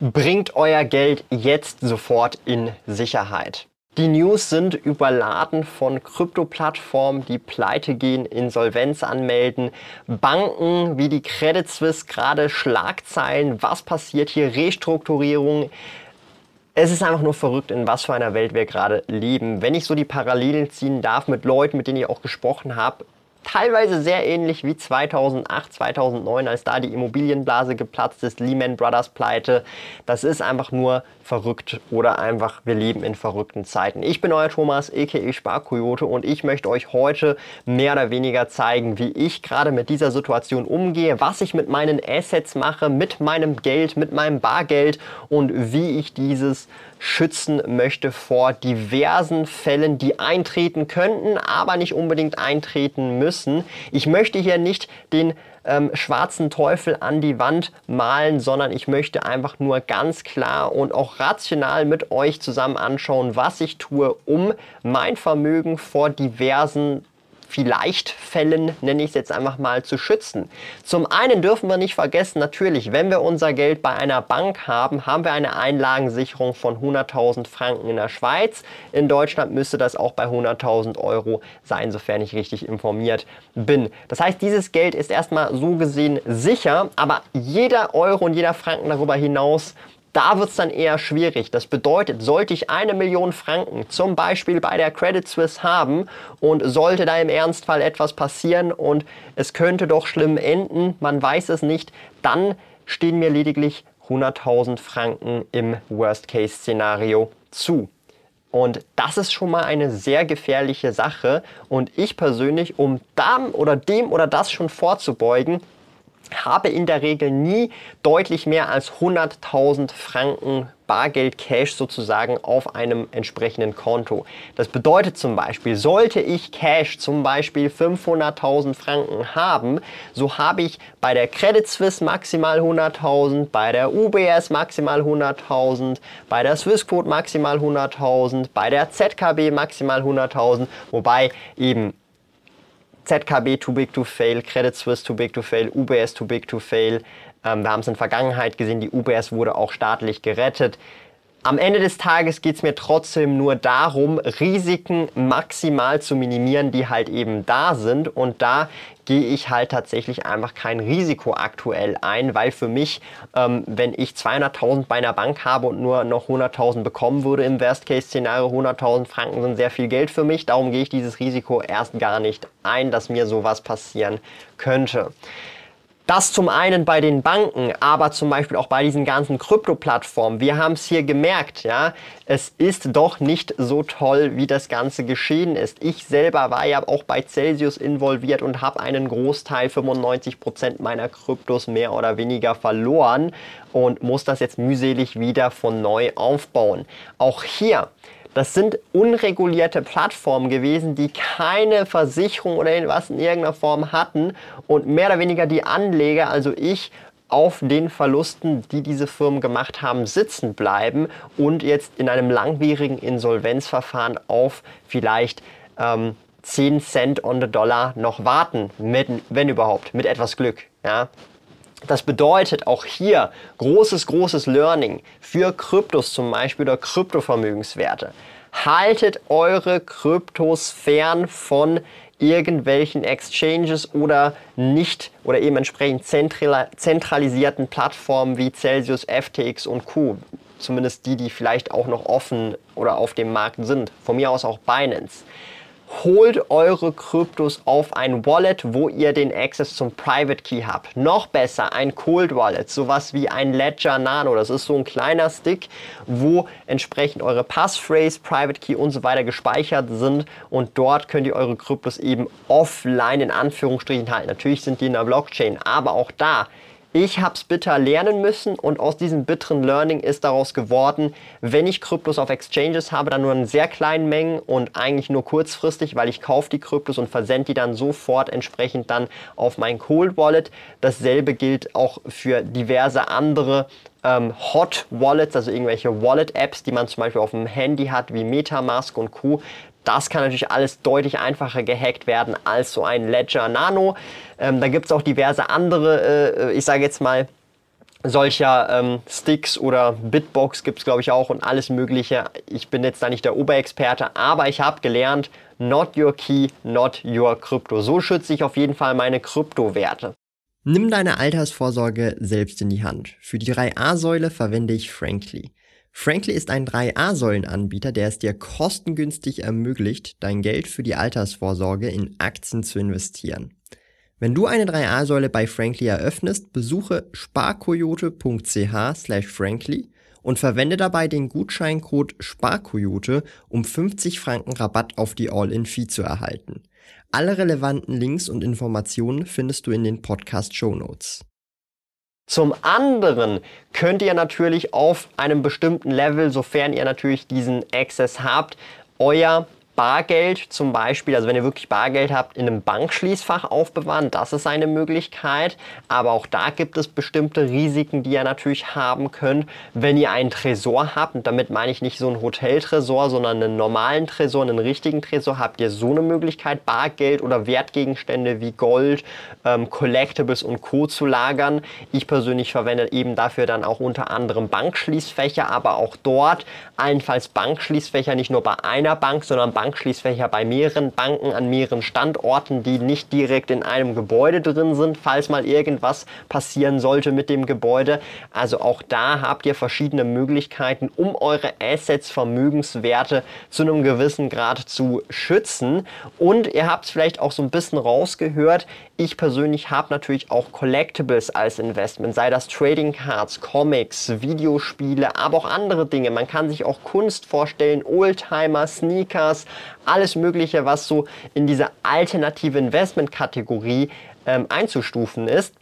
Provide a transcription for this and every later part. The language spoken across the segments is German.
Bringt euer Geld jetzt sofort in Sicherheit. Die News sind überladen von Krypto-Plattformen, die pleite gehen, Insolvenz anmelden, Banken wie die Credit Suisse gerade Schlagzeilen, was passiert hier, Restrukturierung. Es ist einfach nur verrückt, in was für einer Welt wir gerade leben. Wenn ich so die Parallelen ziehen darf mit Leuten, mit denen ich auch gesprochen habe, teilweise sehr ähnlich wie 2008, 2009, als da die Immobilienblase geplatzt ist, Lehman Brothers Pleite. Das ist einfach nur verrückt oder einfach wir leben in verrückten Zeiten. Ich bin euer Thomas, a.k.a. Sparkoyote und ich möchte euch heute mehr oder weniger zeigen, wie ich gerade mit dieser Situation umgehe, was ich mit meinen Assets mache, mit meinem Geld, mit meinem Bargeld und wie ich dieses schützen möchte vor diversen Fällen, die eintreten könnten, aber nicht unbedingt eintreten müssen. Ich möchte hier nicht den ähm, schwarzen Teufel an die Wand malen, sondern ich möchte einfach nur ganz klar und auch rational mit euch zusammen anschauen, was ich tue, um mein Vermögen vor diversen vielleicht Fällen, nenne ich es jetzt einfach mal, zu schützen. Zum einen dürfen wir nicht vergessen, natürlich, wenn wir unser Geld bei einer Bank haben, haben wir eine Einlagensicherung von 100.000 Franken in der Schweiz. In Deutschland müsste das auch bei 100.000 Euro sein, sofern ich richtig informiert bin. Das heißt, dieses Geld ist erstmal so gesehen sicher, aber jeder Euro und jeder Franken darüber hinaus da wird es dann eher schwierig. Das bedeutet, sollte ich eine Million Franken zum Beispiel bei der Credit Suisse haben und sollte da im Ernstfall etwas passieren und es könnte doch schlimm enden, man weiß es nicht, dann stehen mir lediglich 100.000 Franken im Worst-Case-Szenario zu. Und das ist schon mal eine sehr gefährliche Sache. Und ich persönlich, um dem oder dem oder das schon vorzubeugen, habe in der Regel nie deutlich mehr als 100.000 Franken Bargeld Cash sozusagen auf einem entsprechenden Konto. Das bedeutet zum Beispiel, sollte ich Cash zum Beispiel 500.000 Franken haben, so habe ich bei der Credit Suisse maximal 100.000, bei der UBS maximal 100.000, bei der Swissquote maximal 100.000, bei der ZKB maximal 100.000, wobei eben ZKB too big to fail, Credit Suisse too big to fail, UBS too big to fail. Ähm, wir haben es in der Vergangenheit gesehen, die UBS wurde auch staatlich gerettet. Am Ende des Tages geht es mir trotzdem nur darum, Risiken maximal zu minimieren, die halt eben da sind. Und da gehe ich halt tatsächlich einfach kein Risiko aktuell ein, weil für mich, ähm, wenn ich 200.000 bei einer Bank habe und nur noch 100.000 bekommen würde im Worst-Case-Szenario, 100.000 Franken sind sehr viel Geld für mich. Darum gehe ich dieses Risiko erst gar nicht ein, dass mir sowas passieren könnte. Das zum einen bei den Banken, aber zum Beispiel auch bei diesen ganzen Krypto-Plattformen. Wir haben es hier gemerkt, ja, es ist doch nicht so toll, wie das Ganze geschehen ist. Ich selber war ja auch bei Celsius involviert und habe einen Großteil, 95 Prozent meiner Kryptos mehr oder weniger verloren und muss das jetzt mühselig wieder von neu aufbauen. Auch hier das sind unregulierte Plattformen gewesen, die keine Versicherung oder irgendwas in irgendeiner Form hatten und mehr oder weniger die Anleger, also ich, auf den Verlusten, die diese Firmen gemacht haben, sitzen bleiben und jetzt in einem langwierigen Insolvenzverfahren auf vielleicht ähm, 10 Cent on the Dollar noch warten, mit, wenn überhaupt, mit etwas Glück. Ja? Das bedeutet auch hier großes, großes Learning für Kryptos zum Beispiel oder Kryptovermögenswerte. Haltet eure Kryptos fern von irgendwelchen Exchanges oder nicht oder eben entsprechend zentralisierten Plattformen wie Celsius, FTX und Co. Zumindest die, die vielleicht auch noch offen oder auf dem Markt sind. Von mir aus auch Binance holt eure Kryptos auf ein Wallet, wo ihr den Access zum Private Key habt. Noch besser ein Cold Wallet, sowas wie ein Ledger Nano. Das ist so ein kleiner Stick, wo entsprechend eure Passphrase, Private Key und so weiter gespeichert sind und dort könnt ihr eure Kryptos eben offline in Anführungsstrichen halten. Natürlich sind die in der Blockchain, aber auch da Ich habe es bitter lernen müssen und aus diesem bitteren Learning ist daraus geworden, wenn ich Kryptos auf Exchanges habe, dann nur in sehr kleinen Mengen und eigentlich nur kurzfristig, weil ich kaufe die Kryptos und versende die dann sofort entsprechend dann auf mein Cold Wallet. Dasselbe gilt auch für diverse andere ähm, Hot Wallets, also irgendwelche Wallet-Apps, die man zum Beispiel auf dem Handy hat, wie Metamask und Co. Das kann natürlich alles deutlich einfacher gehackt werden als so ein Ledger Nano. Ähm, da gibt es auch diverse andere, äh, ich sage jetzt mal, solcher ähm, Sticks oder Bitbox gibt es glaube ich auch und alles mögliche. Ich bin jetzt da nicht der Oberexperte, aber ich habe gelernt, not your key, not your crypto. So schütze ich auf jeden Fall meine Kryptowerte. Nimm deine Altersvorsorge selbst in die Hand. Für die 3a-Säule verwende ich Frankly. Frankly ist ein 3a-Säulen-Anbieter, der es dir kostengünstig ermöglicht, dein Geld für die Altersvorsorge in Aktien zu investieren. Wenn du eine 3a-Säule bei Frankly eröffnest, besuche sparkoyote.ch/frankly und verwende dabei den Gutscheincode SPARKOYOTE, um 50 Franken Rabatt auf die All-in-Fee zu erhalten. Alle relevanten Links und Informationen findest du in den Podcast Show Notes. Zum anderen könnt ihr natürlich auf einem bestimmten Level, sofern ihr natürlich diesen Access habt, euer Bargeld zum Beispiel, also wenn ihr wirklich Bargeld habt, in einem Bankschließfach aufbewahren, das ist eine Möglichkeit. Aber auch da gibt es bestimmte Risiken, die ihr natürlich haben könnt, wenn ihr einen Tresor habt. Und damit meine ich nicht so einen Hoteltresor, sondern einen normalen Tresor, einen richtigen Tresor, habt ihr so eine Möglichkeit, Bargeld oder Wertgegenstände wie Gold, ähm, Collectibles und Co. zu lagern. Ich persönlich verwende eben dafür dann auch unter anderem Bankschließfächer, aber auch dort allenfalls Bankschließfächer nicht nur bei einer Bank, sondern Bank Bankschließfächer bei mehreren Banken an mehreren Standorten, die nicht direkt in einem Gebäude drin sind, falls mal irgendwas passieren sollte mit dem Gebäude. Also auch da habt ihr verschiedene Möglichkeiten, um eure Assets, Vermögenswerte zu einem gewissen Grad zu schützen. Und ihr habt es vielleicht auch so ein bisschen rausgehört. Ich persönlich habe natürlich auch Collectibles als Investment, sei das Trading Cards, Comics, Videospiele, aber auch andere Dinge. Man kann sich auch Kunst vorstellen, Oldtimer, Sneakers, alles Mögliche, was so in diese alternative Investment-Kategorie ähm, einzustufen ist.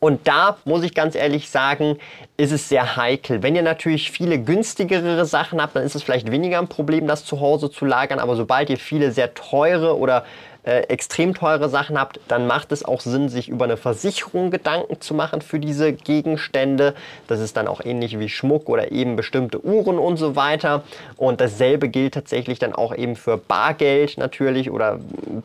Und da muss ich ganz ehrlich sagen, ist es sehr heikel. Wenn ihr natürlich viele günstigere Sachen habt, dann ist es vielleicht weniger ein Problem, das zu Hause zu lagern. Aber sobald ihr viele sehr teure oder äh, extrem teure Sachen habt, dann macht es auch Sinn, sich über eine Versicherung Gedanken zu machen für diese Gegenstände. Das ist dann auch ähnlich wie Schmuck oder eben bestimmte Uhren und so weiter. Und dasselbe gilt tatsächlich dann auch eben für Bargeld natürlich oder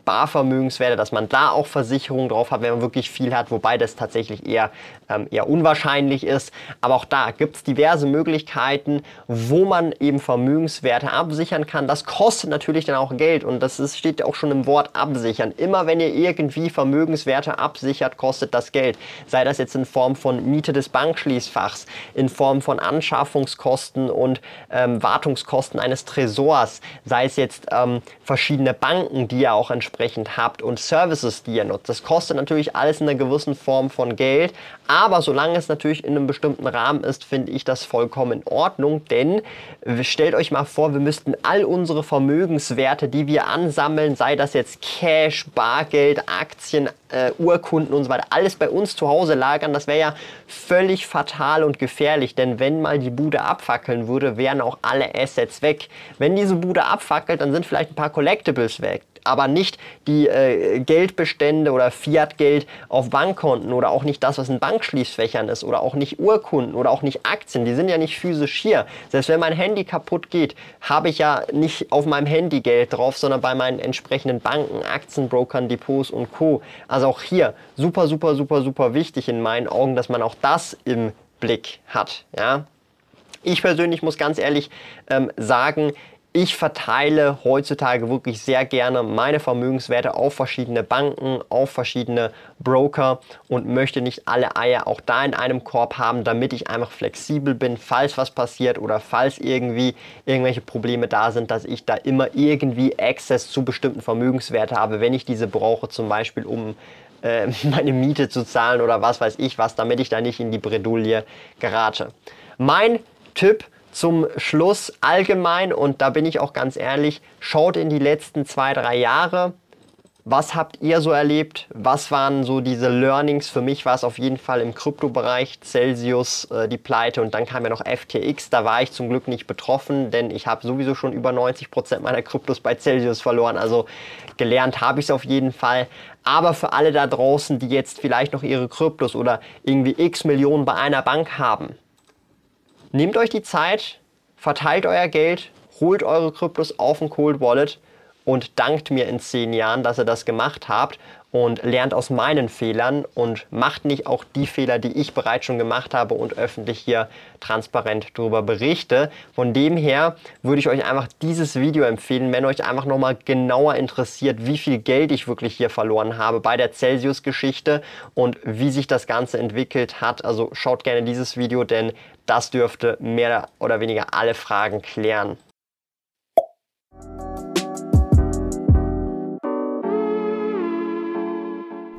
Barvermögenswerte, dass man da auch Versicherungen drauf hat, wenn man wirklich viel hat, wobei das tatsächlich eher, ähm, eher unwahrscheinlich ist. Aber auch da gibt es diverse Möglichkeiten, wo man eben Vermögenswerte absichern kann. Das kostet natürlich dann auch Geld und das ist, steht auch schon im Wort ab absichern. Immer wenn ihr irgendwie Vermögenswerte absichert, kostet das Geld. Sei das jetzt in Form von Miete des Bankschließfachs, in Form von Anschaffungskosten und ähm, Wartungskosten eines Tresors, sei es jetzt ähm, verschiedene Banken, die ihr auch entsprechend habt und Services, die ihr nutzt. Das kostet natürlich alles in einer gewissen Form von Geld, aber solange es natürlich in einem bestimmten Rahmen ist, finde ich das vollkommen in Ordnung, denn stellt euch mal vor, wir müssten all unsere Vermögenswerte, die wir ansammeln, sei das jetzt Cash, Bargeld, Aktien, äh, Urkunden und so weiter, alles bei uns zu Hause lagern, das wäre ja völlig fatal und gefährlich, denn wenn mal die Bude abfackeln würde, wären auch alle Assets weg. Wenn diese Bude abfackelt, dann sind vielleicht ein paar Collectibles weg aber nicht die äh, Geldbestände oder Fiat-Geld auf Bankkonten oder auch nicht das, was in Bankschließfächern ist oder auch nicht Urkunden oder auch nicht Aktien. Die sind ja nicht physisch hier. Selbst wenn mein Handy kaputt geht, habe ich ja nicht auf meinem Handy Geld drauf, sondern bei meinen entsprechenden Banken, Aktienbrokern, Depots und Co. Also auch hier super, super, super, super wichtig in meinen Augen, dass man auch das im Blick hat. Ja? Ich persönlich muss ganz ehrlich ähm, sagen, ich verteile heutzutage wirklich sehr gerne meine Vermögenswerte auf verschiedene Banken, auf verschiedene Broker und möchte nicht alle Eier auch da in einem Korb haben, damit ich einfach flexibel bin, falls was passiert oder falls irgendwie irgendwelche Probleme da sind, dass ich da immer irgendwie Access zu bestimmten Vermögenswerten habe, wenn ich diese brauche, zum Beispiel um äh, meine Miete zu zahlen oder was weiß ich was, damit ich da nicht in die Bredouille gerate. Mein Tipp zum Schluss allgemein, und da bin ich auch ganz ehrlich, schaut in die letzten zwei, drei Jahre. Was habt ihr so erlebt? Was waren so diese Learnings? Für mich war es auf jeden Fall im Kryptobereich Celsius äh, die Pleite und dann kam ja noch FTX. Da war ich zum Glück nicht betroffen, denn ich habe sowieso schon über 90 Prozent meiner Kryptos bei Celsius verloren. Also gelernt habe ich es auf jeden Fall. Aber für alle da draußen, die jetzt vielleicht noch ihre Kryptos oder irgendwie x Millionen bei einer Bank haben, nehmt euch die Zeit, verteilt euer Geld, holt eure Kryptos auf ein Cold Wallet und dankt mir in zehn Jahren, dass ihr das gemacht habt und lernt aus meinen Fehlern und macht nicht auch die Fehler, die ich bereits schon gemacht habe und öffentlich hier transparent darüber berichte. Von dem her würde ich euch einfach dieses Video empfehlen, wenn euch einfach nochmal genauer interessiert, wie viel Geld ich wirklich hier verloren habe bei der Celsius-Geschichte und wie sich das Ganze entwickelt hat. Also schaut gerne dieses Video, denn das dürfte mehr oder weniger alle Fragen klären.